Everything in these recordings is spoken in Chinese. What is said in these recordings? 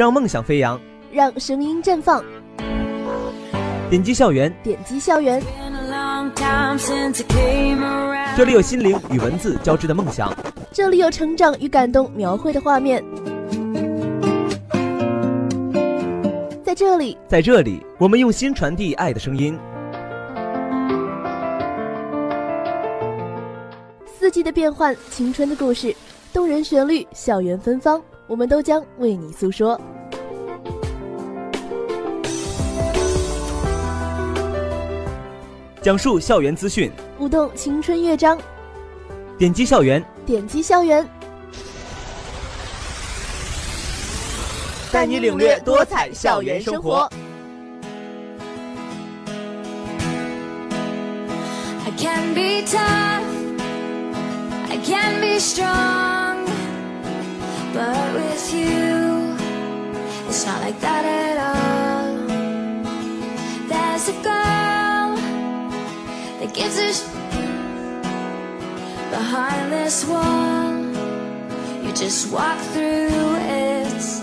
让梦想飞扬，让声音绽放。点击校园，点击校园，这里有心灵与文字交织的梦想，这里有成长与感动描绘的画面。在这里，在这里，我们用心传递爱的声音。四季的变换，青春的故事，动人旋律，校园芬芳，我们都将为你诉说。讲述校园资讯，舞动青春乐章。点击校园，点击校园，带你领略多彩校园生活。I can be tough, I can be strong, but with you, it's not like that at all. There's a girl that gives us behind this wall. You just walk through it,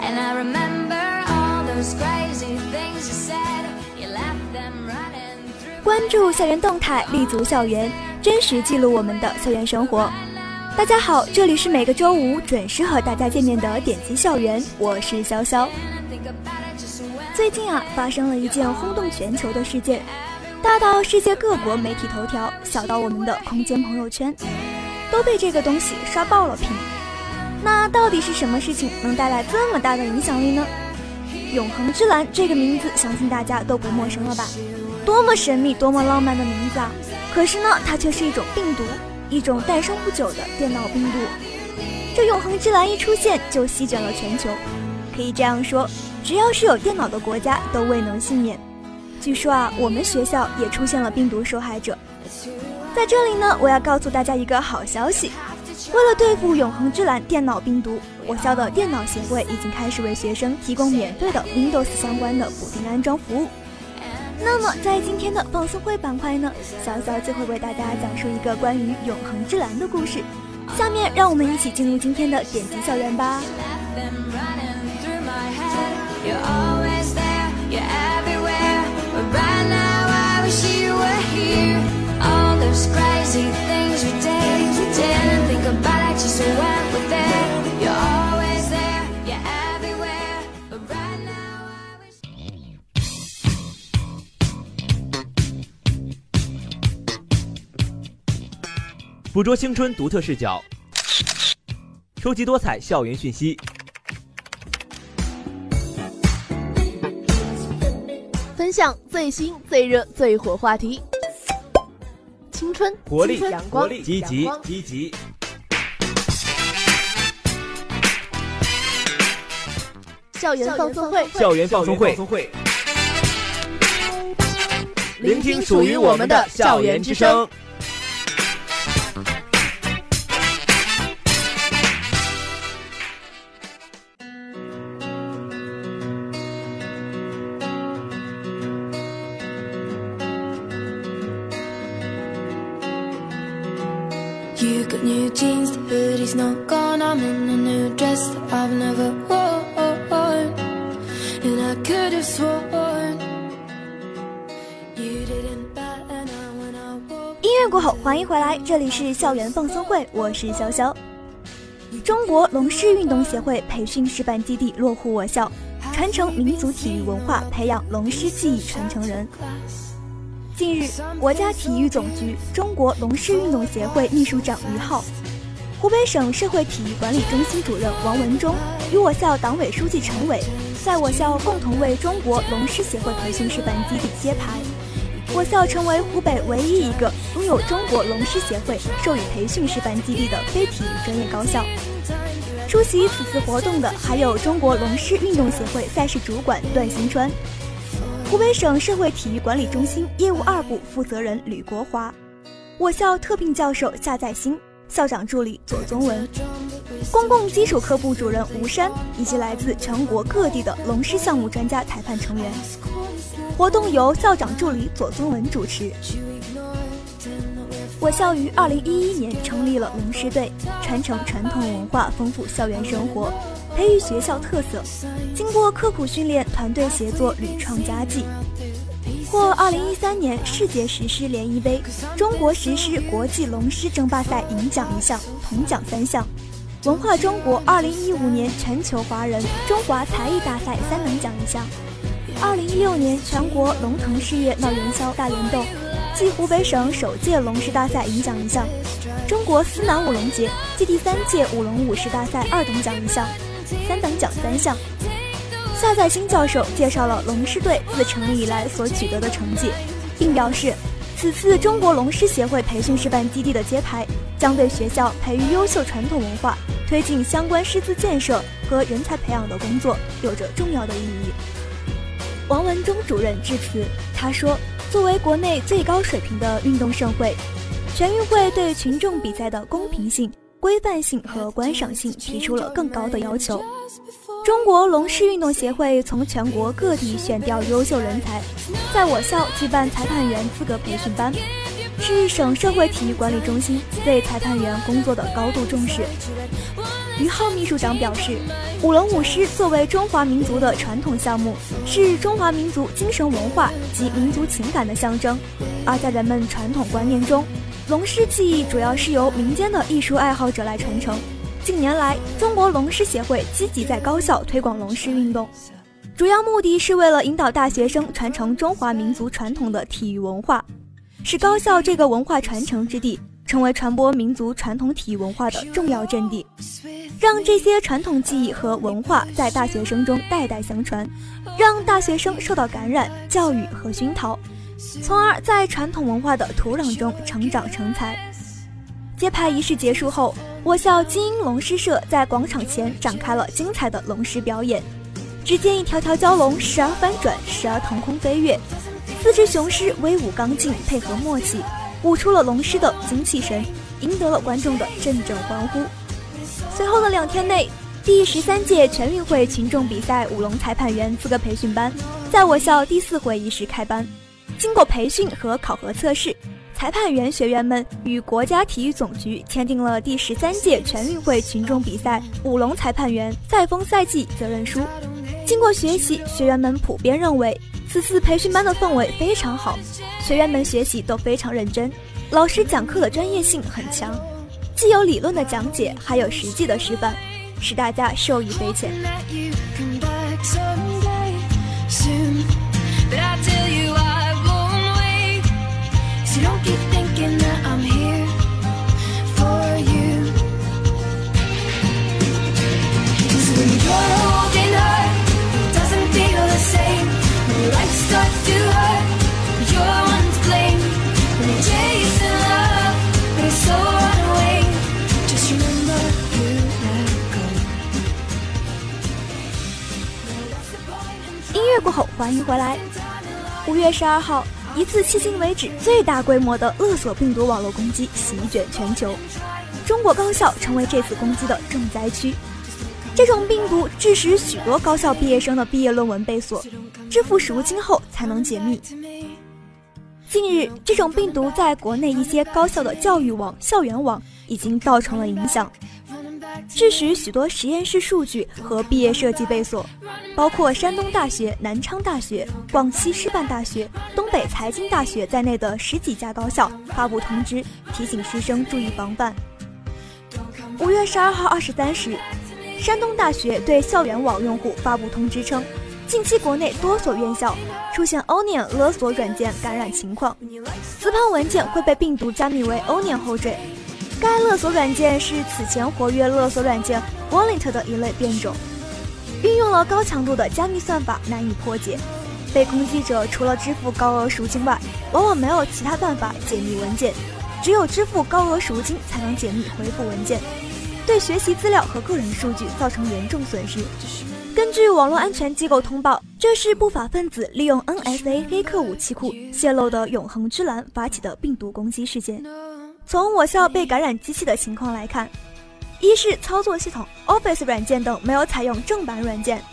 and I remember all those crazy things you said. You left them running through. 关注校园动态，立足校园，真实记录我们的校园生活。大家好，这里是每个周五准时和大家见面的点击校园，我是潇潇。最近啊，发生了一件轰动全球的事件，大到世界各国媒体头条，小到我们的空间朋友圈，都被这个东西刷爆了屏。那到底是什么事情能带来这么大的影响力呢？永恒之蓝这个名字，相信大家都不陌生了吧？多么神秘、多么浪漫的名字啊！可是呢，它却是一种病毒，一种诞生不久的电脑病毒。这永恒之蓝一出现，就席卷了全球。可以这样说，只要是有电脑的国家，都未能幸免。据说啊，我们学校也出现了病毒受害者。在这里呢，我要告诉大家一个好消息：为了对付永恒之蓝电脑病毒，我校的电脑协会已经开始为学生提供免费的 Windows 相关的补丁安装服务。那么，在今天的放送会板块呢，小小就会为大家讲述一个关于永恒之蓝的故事。下面，让我们一起进入今天的点击校园吧。捕捉青春独特视角，收集多彩校园讯息，分享最新、最热、最火话题。青春、活力、阳光、积极、积极。校园放送会，校园放送会，聆听属于我们的校园之声。You got new jeans, the hoodie's not gone. I'm in a new dress that I've never worn. And I could have sworn you didn't bat an eye when I walked. 音乐过后，欢迎回来，这里是校园放松会，我是潇潇。中国龙狮运动协会培训示范基地落户我校，传承民族体育文化，培养龙狮技艺传承人。近日，国家体育总局中国龙狮运动协会秘书长于浩，湖北省社会体育管理中心主任王文忠与我校党委书记陈伟，在我校共同为中国龙狮协会培训示范基地揭牌。我校成为湖北唯一一个拥有中国龙狮协会授予培训示范基地的非体育专业高校。出席此次活动的还有中国龙狮运动协会赛事主管段新川。湖北省社会体育管理中心业务二部负责人吕国华，我校特聘教授夏在新，校长助理左宗文，公共基础课部主任吴山，以及来自全国各地的龙狮项目专家裁判成员。活动由校长助理左宗文主持。我校于二零一一年成立了龙狮队，传承传统文化，丰富校园生活。培育学校特色。经过刻苦训练，团队协作屡创佳绩。获2013年世界石狮联谊杯中国石狮国际龙狮争霸赛银奖一项，铜奖三项。文化中国2015年全球华人中华才艺大赛三等奖一项。2016年全国龙腾事业闹元宵大联动，暨湖北省首届龙狮大赛银奖一项。中国思南舞龙节暨第三届舞龙舞狮大赛二等奖一项，三等奖三项。夏在新教授介绍了龙狮队自成立以来所取得的成绩，并表示，此次中国龙狮协会培训示范基地的揭牌，将对学校培育优秀传统文化、推进相关师资建设和人才培养的工作有着重要的意义。王文忠主任致辞，他说：“作为国内最高水平的运动盛会，全运会对群众比赛的公平性、规范性和观赏性提出了更高的要求。”中国龙狮运动协会从全国各地选调优秀人才，在我校举办裁判员资格培训班，是省社会体育管理中心对裁判员工作的高度重视。于浩秘书长表示，舞龙舞狮作为中华民族的传统项目，是中华民族精神文化及民族情感的象征，而在人们传统观念中，龙狮技艺主要是由民间的艺术爱好者来传承。近年来，中国龙狮协会积极在高校推广龙狮运动，主要目的是为了引导大学生传承中华民族传统的体育文化，使高校这个文化传承之地成为传播民族传统体育文化的重要阵地，让这些传统技艺和文化在大学生中代代相传，让大学生受到感染、教育和熏陶，从而在传统文化的土壤中成长成才。揭牌仪式结束后。我校金鹰龙狮社在广场前展开了精彩的龙狮表演。只见一条条蛟龙时而翻转，时而腾空飞跃，四只雄狮威武刚劲，配合默契，舞出了龙狮的精气神，赢得了观众的阵阵欢呼。随后的两天内，第十三届全运会群众比赛舞龙裁判员资格培训班在我校第四会议室开班，经过培训和考核测试。裁判员学员们与国家体育总局签订了第十三届全运会群众比赛舞龙裁判员赛风赛季责任书。经过学习，学员们普遍认为此次培训班的氛围非常好，学员们学习都非常认真，老师讲课的专业性很强，既有理论的讲解，还有实际的示范，使大家受益匪浅。欢迎回来。五月十二号，一次迄今为止最大规模的勒索病毒网络攻击席卷全球，中国高校成为这次攻击的重灾区。这种病毒致使许多高校毕业生的毕业论文被锁，支付赎金后才能解密。近日，这种病毒在国内一些高校的教育网、校园网已经造成了影响。致使许多实验室数据和毕业设计被锁，包括山东大学、南昌大学、广西师范大学、东北财经大学在内的十几家高校发布通知，提醒师生注意防范。五月十二号二十三时，山东大学对校园网用户发布通知称，近期国内多所院校出现 Onion 勒索软件感染情况，磁盘文件会被病毒加密为 Onion 后缀。该勒索软件是此前活跃勒索软件 Wallet 的一类变种，运用了高强度的加密算法，难以破解。被攻击者除了支付高额赎金外，往往没有其他办法解密文件，只有支付高额赎金才能解密回复文件，对学习资料和个人数据造成严重损失。根据网络安全机构通报，这是不法分子利用 NSA 黑客武器库泄露的永恒之蓝发起的病毒攻击事件。从我校被感染机器的情况来看，一是操作系统、Office 软件等没有采用正版软件，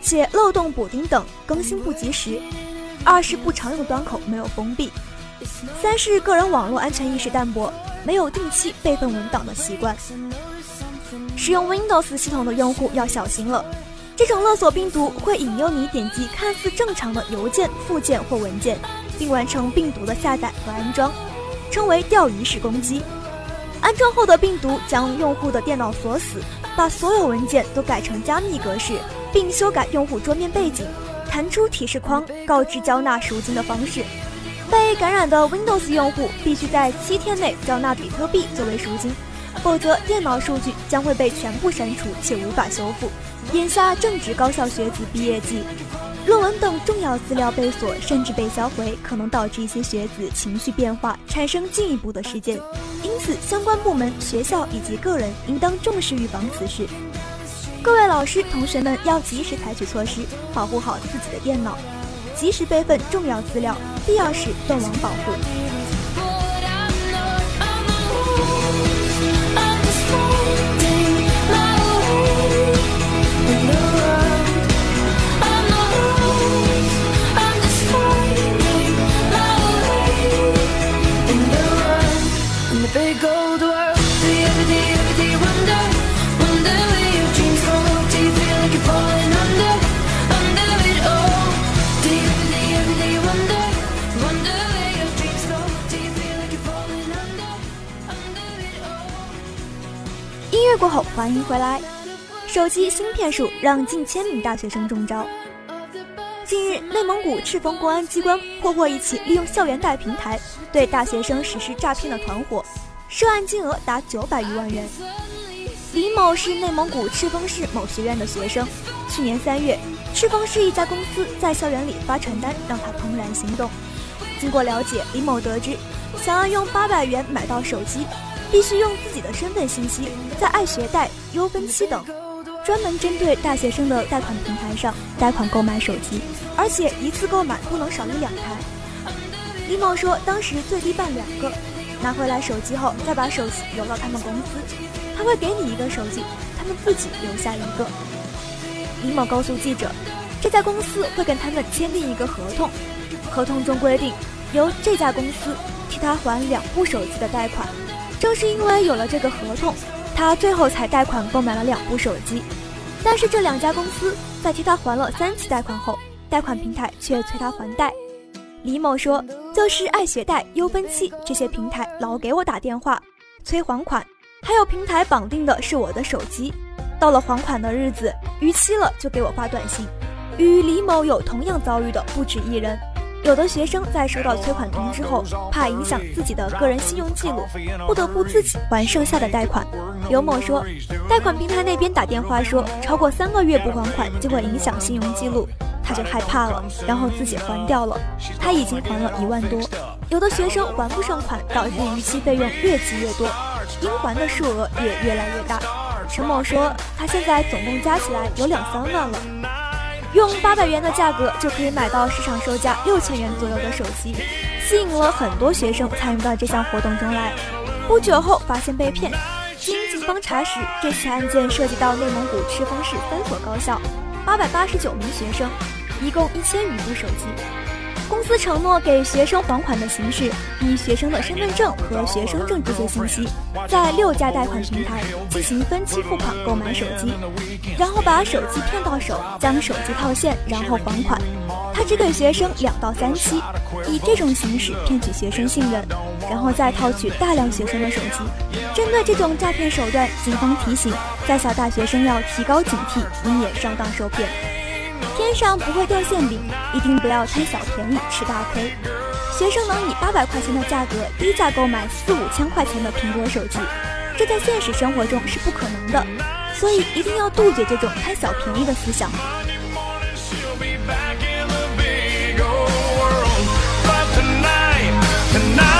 且漏洞补丁等更新不及时；二是不常用端口没有封闭；三是个人网络安全意识淡薄，没有定期备份文档的习惯。使用 Windows 系统的用户要小心了。这种勒索病毒会引诱你点击看似正常的邮件、附件或文件，并完成病毒的下载和安装，称为钓鱼式攻击。安装后的病毒将用户的电脑锁死，把所有文件都改成加密格式，并修改用户桌面背景，弹出提示框告知交纳赎金的方式。被感染的 Windows 用户必须在七天内交纳比特币作为赎金，否则电脑数据将会被全部删除且无法修复。眼下正值高校学子毕业季，论文等重要资料被锁甚至被销毁，可能导致一些学子情绪变化，产生进一步的事件。因此，相关部门、学校以及个人应当重视预防此事。各位老师、同学们要及时采取措施，保护好自己的电脑，及时备份重要资料，必要时断网保护。音乐过后，欢迎回来。手机芯片术让近千名大学生中招。近日，内蒙古赤峰公安机关破获一起利用校园贷平台对大学生实施诈骗的团伙，涉案金额达九百余万元。李某是内蒙古赤峰市某学院的学生。去年三月，赤峰市一家公司在校园里发传单，让他怦然心动。经过了解，李某得知，想要用八百元买到手机，必须用自己的身份信息，在爱学贷、优分期等专门针对大学生的贷款平台上贷款购买手机，而且一次购买不能少于两台。李某说，当时最低办两个，拿回来手机后再把手机邮到他们公司，他会给你一个手机，他们自己留下一个。李某告诉记者，这家公司会跟他们签订一个合同，合同中规定由这家公司替他还两部手机的贷款。正是因为有了这个合同。他最后才贷款购买了两部手机，但是这两家公司在替他还了三期贷款后，贷款平台却催他还贷。李某说：“就是爱学贷、优分期这些平台老给我打电话催还款，还有平台绑定的是我的手机，到了还款的日子，逾期了就给我发短信。”与李某有同样遭遇的不止一人。有的学生在收到催款通知后，怕影响自己的个人信用记录，不得不自己还剩下的贷款。刘某说，贷款平台那边打电话说，超过三个月不还款就会影响信用记录，他就害怕了，然后自己还掉了。他已经还了一万多。有的学生还不上款，导致逾期费用越积越多，应还的数额也越来越大。陈某说，他现在总共加起来有两三万了。用八百元的价格就可以买到市场售价六千元左右的手机，吸引了很多学生参与到这项活动中来。不久后发现被骗，经警方查实，这起案件涉及到内蒙古赤峰市三所高校，八百八十九名学生，一共一千余部手机。公司承诺给学生还款的形式，以学生的身份证和学生证这些信息，在六家贷款平台进行分期付款购买手机，然后把手机骗到手，将手机套现，然后还款。他只给学生两到三期，以这种形式骗取学生信任，然后再套取大量学生的手机。针对这种诈骗手段，警方提醒在校大学生要提高警惕，以免上当受骗。天上不会掉馅饼，一定不要贪小便宜吃大亏。学生能以八百块钱的价格低价购买四五千块钱的苹果手机，这在现实生活中是不可能的，所以一定要杜绝这种贪小便宜的思想。最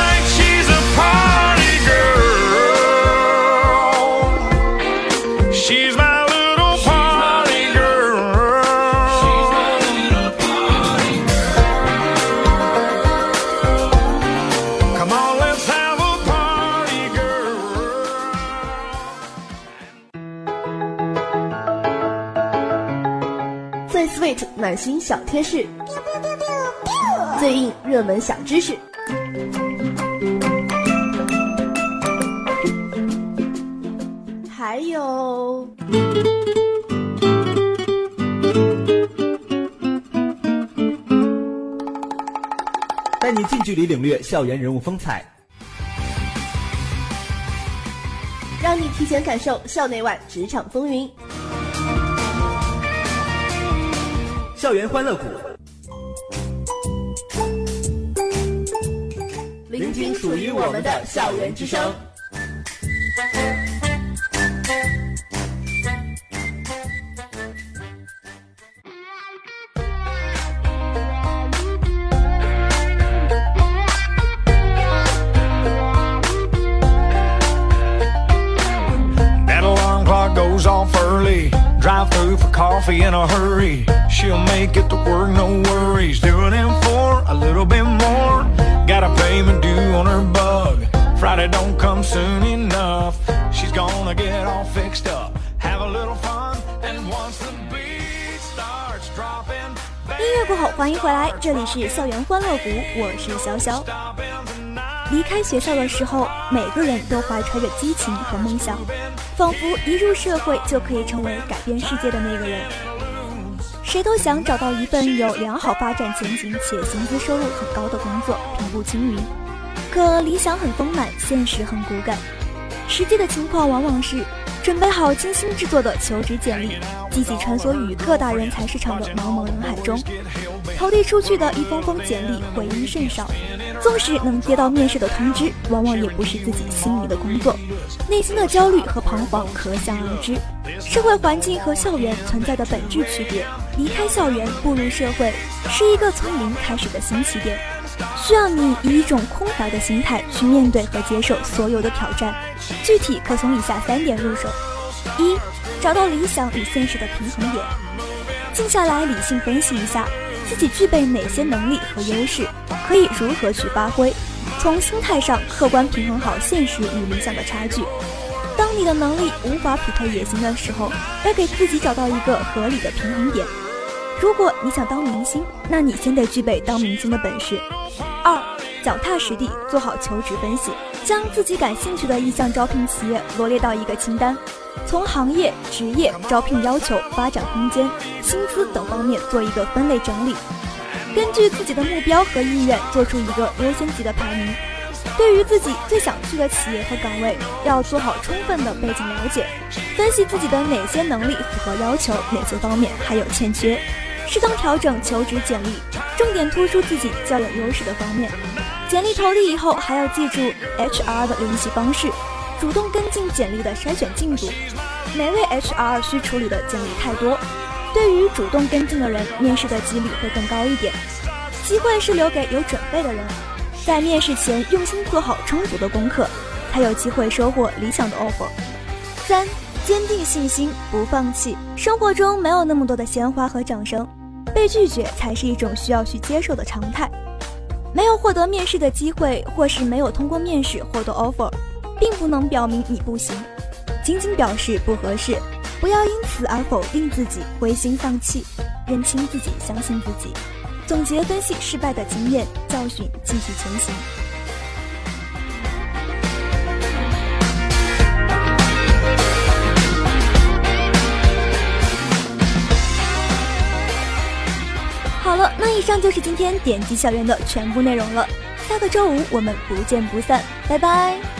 暖心小贴士，最硬热门小知识。还有。带你近距离领略校园人物风采，让你提前感受校内外职场风云。校园欢乐谷，聆听属于我们的校园之声。Drive through for coffee in a hurry. She'll make it to work, no worries. Doing it for a little bit more. Got a payment due on her bug. Friday don't come soon enough. She's gonna get all fixed up, have a little fun, and once the beat starts dropping. 音乐过后，欢迎回来，这里是校园欢乐谷，我是潇潇。 离开学校的时候，每个人都怀揣着激情和梦想，仿佛一入社会就可以成为改变世界的那个人。谁都想找到一份有良好发展前景且薪资收入很高的工作，平步青云。可理想很丰满，现实很骨感。实际的情况往往是，准备好精心制作的求职简历，积极穿梭于各大人才市场的茫茫人海中，投递出去的一封封简历回音甚少。纵使能接到面试的通知，往往也不是自己心仪的工作，内心的焦虑和彷徨可想而知。社会环境和校园存在的本质区别，离开校园步入社会，是一个从零开始的新起点，需要你以一种空怀的心态去面对和接受所有的挑战。具体可从以下三点入手：一、找到理想与现实的平衡点，静下来理性分析一下。自己具备哪些能力和优势，可以如何去发挥？从心态上客观平衡好现实与理想的差距。当你的能力无法匹配野心的时候，要给自己找到一个合理的平衡点。如果你想当明星，那你先得具备当明星的本事。二，脚踏实地做好求职分析，将自己感兴趣的意向招聘企业罗列到一个清单。从行业、职业、招聘要求、发展空间、薪资等方面做一个分类整理，根据自己的目标和意愿做出一个优先级的排名。对于自己最想去的企业和岗位，要做好充分的背景了解，分析自己的哪些能力符合要求，哪些方面还有欠缺，适当调整求职简历，重点突出自己较有优势的方面。简历投递以后，还要记住 HR 的联系方式。主动跟进简历的筛选进度，每位 HR 需处理的简历太多，对于主动跟进的人，面试的几率会更高一点。机会是留给有准备的人，在面试前用心做好充足的功课，才有机会收获理想的 offer。三，坚定信心，不放弃。生活中没有那么多的鲜花和掌声，被拒绝才是一种需要去接受的常态。没有获得面试的机会，或是没有通过面试获得 offer。并不能表明你不行，仅仅表示不合适。不要因此而否定自己、灰心丧气，认清自己，相信自己。总结分析失败的经验教训，继续前行。那以上就是今天点击校园的全部内容了。下个周五我们不见不散，拜拜。